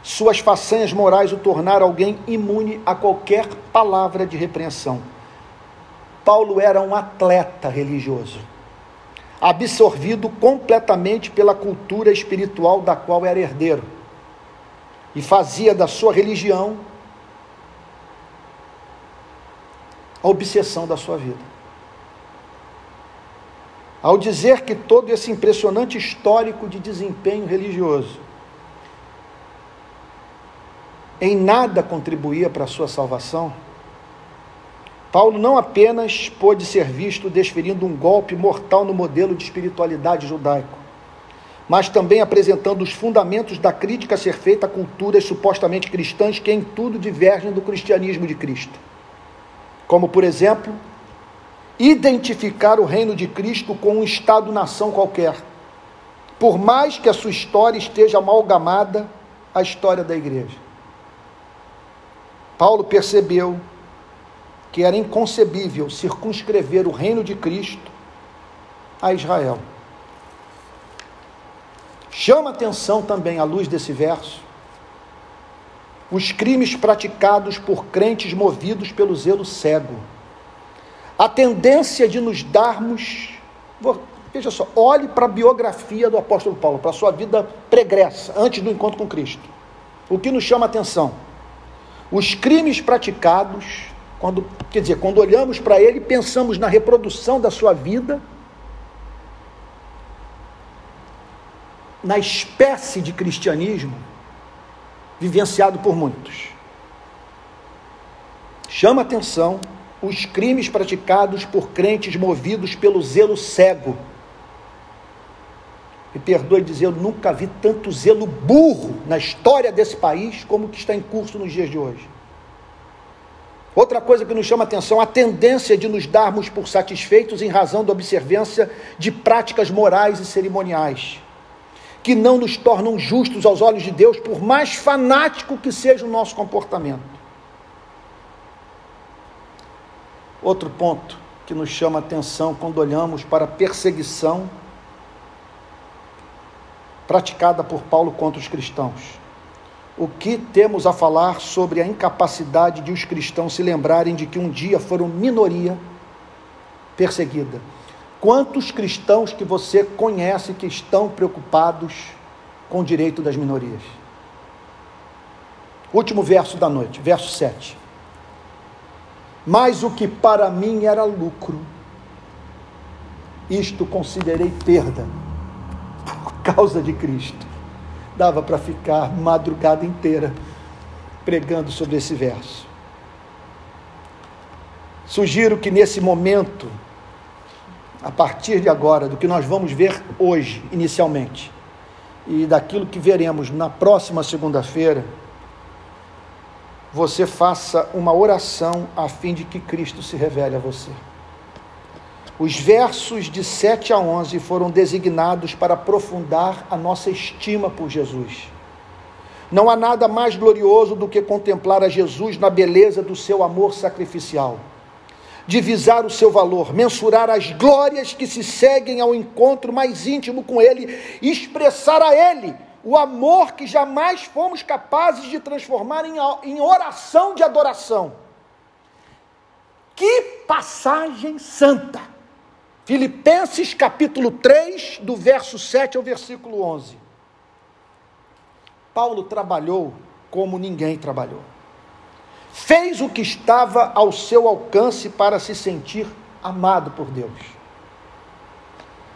suas façanhas morais o tornaram alguém imune a qualquer palavra de repreensão. Paulo era um atleta religioso, absorvido completamente pela cultura espiritual da qual era herdeiro, e fazia da sua religião a obsessão da sua vida. Ao dizer que todo esse impressionante histórico de desempenho religioso em nada contribuía para a sua salvação, Paulo não apenas pôde ser visto desferindo um golpe mortal no modelo de espiritualidade judaico, mas também apresentando os fundamentos da crítica a ser feita a culturas supostamente cristãs que em tudo divergem do cristianismo de Cristo. Como, por exemplo, identificar o reino de Cristo com um Estado-nação qualquer, por mais que a sua história esteja amalgamada à história da igreja. Paulo percebeu que era inconcebível circunscrever o reino de Cristo a Israel. Chama atenção também, à luz desse verso, os crimes praticados por crentes movidos pelo zelo cego a tendência de nos darmos. Veja só, olhe para a biografia do apóstolo Paulo, para a sua vida pregressa, antes do encontro com Cristo. O que nos chama atenção? Os crimes praticados, quando, quer dizer, quando olhamos para ele, pensamos na reprodução da sua vida, na espécie de cristianismo vivenciado por muitos. Chama atenção os crimes praticados por crentes movidos pelo zelo cego. Me perdoe dizer, eu nunca vi tanto zelo burro na história desse país como que está em curso nos dias de hoje. Outra coisa que nos chama atenção, a tendência de nos darmos por satisfeitos em razão da observância de práticas morais e cerimoniais, que não nos tornam justos aos olhos de Deus, por mais fanático que seja o nosso comportamento. Outro ponto que nos chama a atenção quando olhamos para a perseguição praticada por Paulo contra os cristãos. O que temos a falar sobre a incapacidade de os cristãos se lembrarem de que um dia foram minoria perseguida? Quantos cristãos que você conhece que estão preocupados com o direito das minorias? Último verso da noite, verso 7 mas o que para mim era lucro, isto considerei perda por causa de Cristo. Dava para ficar madrugada inteira pregando sobre esse verso. Sugiro que nesse momento, a partir de agora, do que nós vamos ver hoje, inicialmente, e daquilo que veremos na próxima segunda-feira, você faça uma oração a fim de que Cristo se revele a você. Os versos de 7 a 11 foram designados para aprofundar a nossa estima por Jesus. Não há nada mais glorioso do que contemplar a Jesus na beleza do seu amor sacrificial, divisar o seu valor, mensurar as glórias que se seguem ao encontro mais íntimo com Ele, expressar a Ele o amor que jamais fomos capazes de transformar em, oração de adoração. Que passagem santa! Filipenses capítulo 3, do verso 7 ao versículo 11. Paulo trabalhou como ninguém trabalhou. Fez o que estava ao seu alcance para se sentir amado por Deus.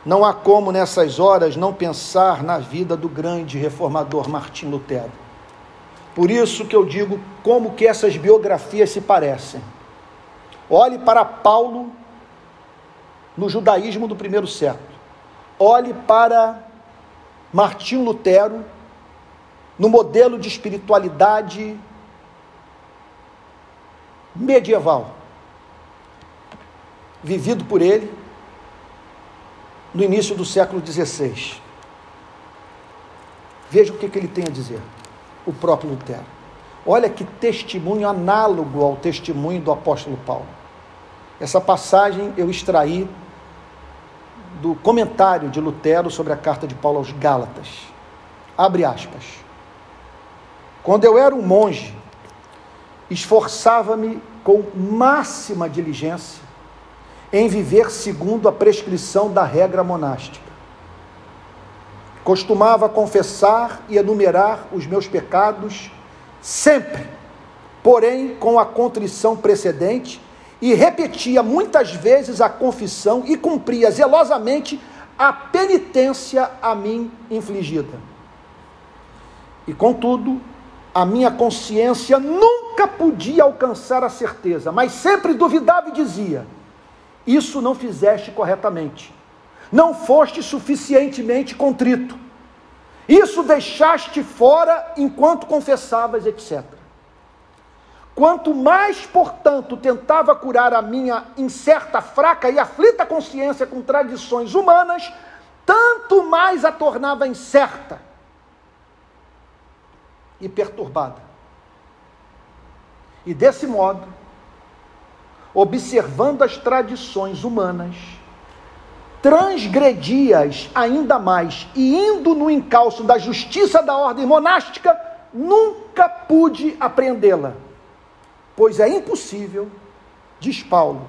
Não há como nessas horas não pensar na vida do grande reformador Martim Lutero. Por isso que eu digo como que essas biografias se parecem. Olhe para Paulo no judaísmo do primeiro século. Olhe para Martim Lutero no modelo de espiritualidade medieval, vivido por ele no início do século XVI. Veja o que, que ele tem a dizer, o próprio Lutero. Olha que testemunho análogo ao testemunho do apóstolo Paulo. Essa passagem eu extraí do comentário de Lutero sobre a carta de Paulo aos Gálatas. Abre aspas. Quando eu era um monge, esforçava-me com máxima diligência em viver segundo a prescrição da regra monástica. Costumava confessar e enumerar os meus pecados sempre, porém com a contrição precedente, e repetia muitas vezes a confissão e cumpria zelosamente a penitência a mim infligida. E contudo, a minha consciência nunca podia alcançar a certeza, mas sempre duvidava e dizia: Isso não fizeste corretamente, não foste suficientemente contrito, isso deixaste fora enquanto confessavas, etc. Quanto mais, portanto, tentava curar a minha incerta, fraca e aflita consciência com tradições humanas, tanto mais a tornava incerta e perturbada. E desse modo, observando as tradições humanas, transgredias ainda mais e indo no encalço da justiça da ordem monástica, nunca pude apreendê-la, pois é impossível, diz Paulo,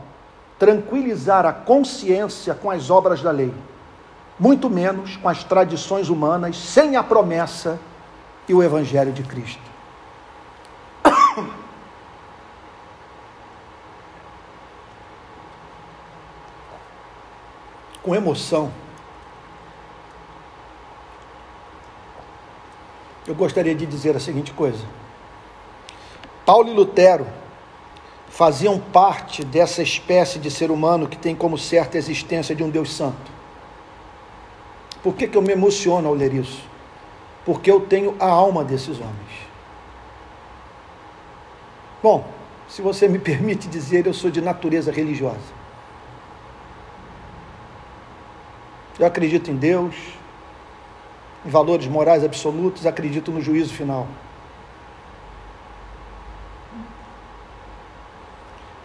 tranquilizar a consciência com as obras da lei, muito menos com as tradições humanas, sem a promessa e o Evangelho de Cristo. Com emoção, eu gostaria de dizer a seguinte coisa: Paulo e Lutero faziam parte dessa espécie de ser humano que tem como certa existência de um Deus Santo. Por que, que eu me emociono ao ler isso? Porque eu tenho a alma desses homens. Bom, se você me permite dizer, eu sou de natureza religiosa. Eu acredito em Deus, em valores morais absolutos, acredito no juízo final.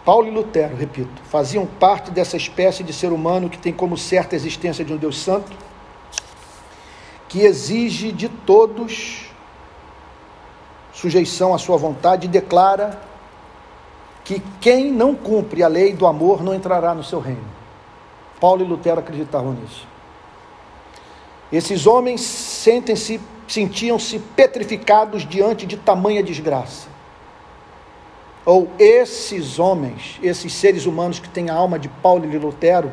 Paulo e Lutero, repito, faziam parte dessa espécie de ser humano que tem como certa existência de um Deus santo que exige de todos sujeição à sua vontade e declara que quem não cumpre a lei do amor não entrará no seu reino. Paulo e Lutero acreditavam nisso. Esses homens sentem-se, sentiam-se petrificados diante de tamanha desgraça. Ou esses homens, esses seres humanos que têm a alma de Paulo e Lutero,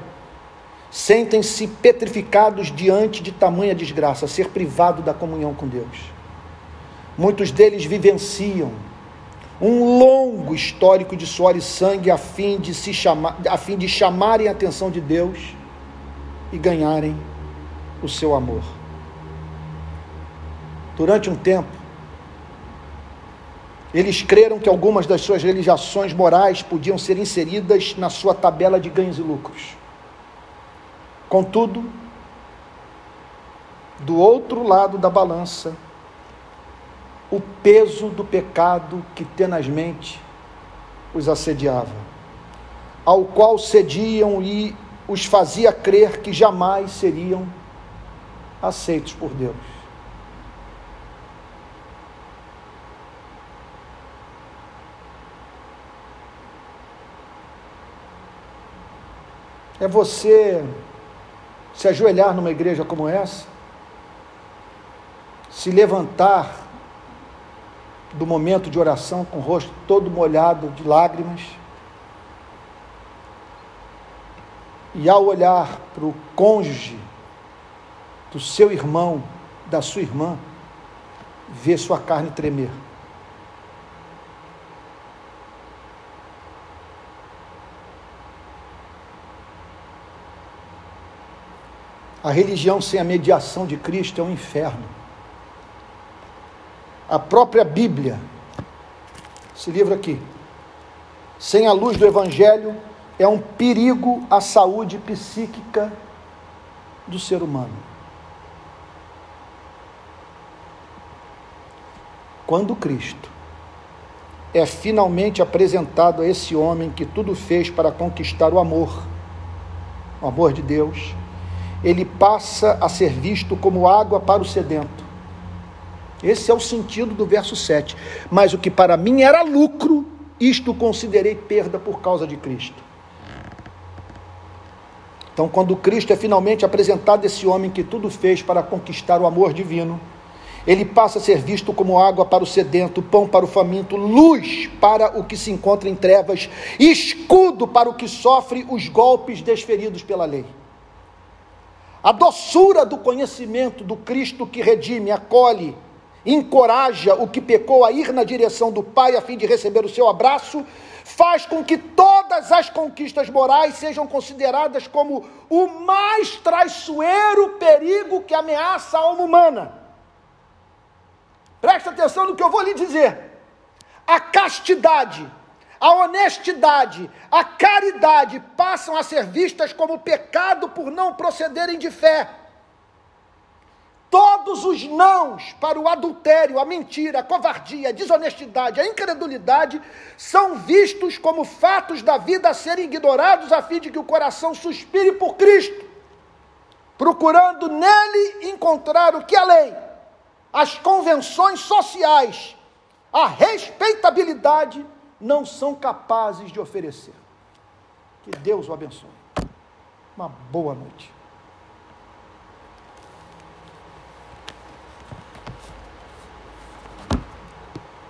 sentem-se petrificados diante de tamanha desgraça, ser privado da comunhão com Deus. Muitos deles vivenciam um longo histórico de suor e sangue a fim de se chamar, a fim de chamarem a atenção de Deus e ganharem o seu amor. Durante um tempo, eles creram que algumas das suas realizações morais podiam ser inseridas na sua tabela de ganhos e lucros. Contudo, do outro lado da balança, o peso do pecado que tenazmente os assediava, ao qual cediam e os fazia crer que jamais seriam aceitos por Deus. é você se ajoelhar numa igreja como essa, se levantar do momento de oração com o rosto todo molhado de lágrimas, e ao olhar para o cônjuge do seu irmão, da sua irmã, ver sua carne tremer. A religião sem a mediação de Cristo é um inferno. A própria Bíblia, esse livro aqui, sem a luz do Evangelho, é um perigo à saúde psíquica do ser humano. Quando Cristo é finalmente apresentado a esse homem que tudo fez para conquistar o amor, o amor de Deus, ele passa a ser visto como água para o sedento. Esse é o sentido do verso 7. Mas o que para mim era lucro, isto considerei perda por causa de Cristo. Então, quando Cristo é finalmente apresentado esse homem que tudo fez para conquistar o amor divino, ele passa a ser visto como água para o sedento, pão para o faminto, luz para o que se encontra em trevas, escudo para o que sofre os golpes desferidos pela lei. A doçura do conhecimento do Cristo que redime, acolhe, encoraja o que pecou a ir na direção do Pai a fim de receber o seu abraço, faz com que todas as conquistas morais sejam consideradas como o mais traiçoeiro perigo que ameaça a alma humana. Preste atenção no que eu vou lhe dizer. A castidade, a honestidade, a caridade passam a ser vistas como pecado por não procederem de fé. Todos os nãos para o adultério, a mentira, a covardia, a desonestidade, a incredulidade são vistos como fatos da vida a serem ignorados a fim de que o coração suspire por Cristo, procurando nele encontrar o que a lei, as convenções sociais, a respeitabilidade não são capazes de oferecer. Que Deus o abençoe. Uma boa noite.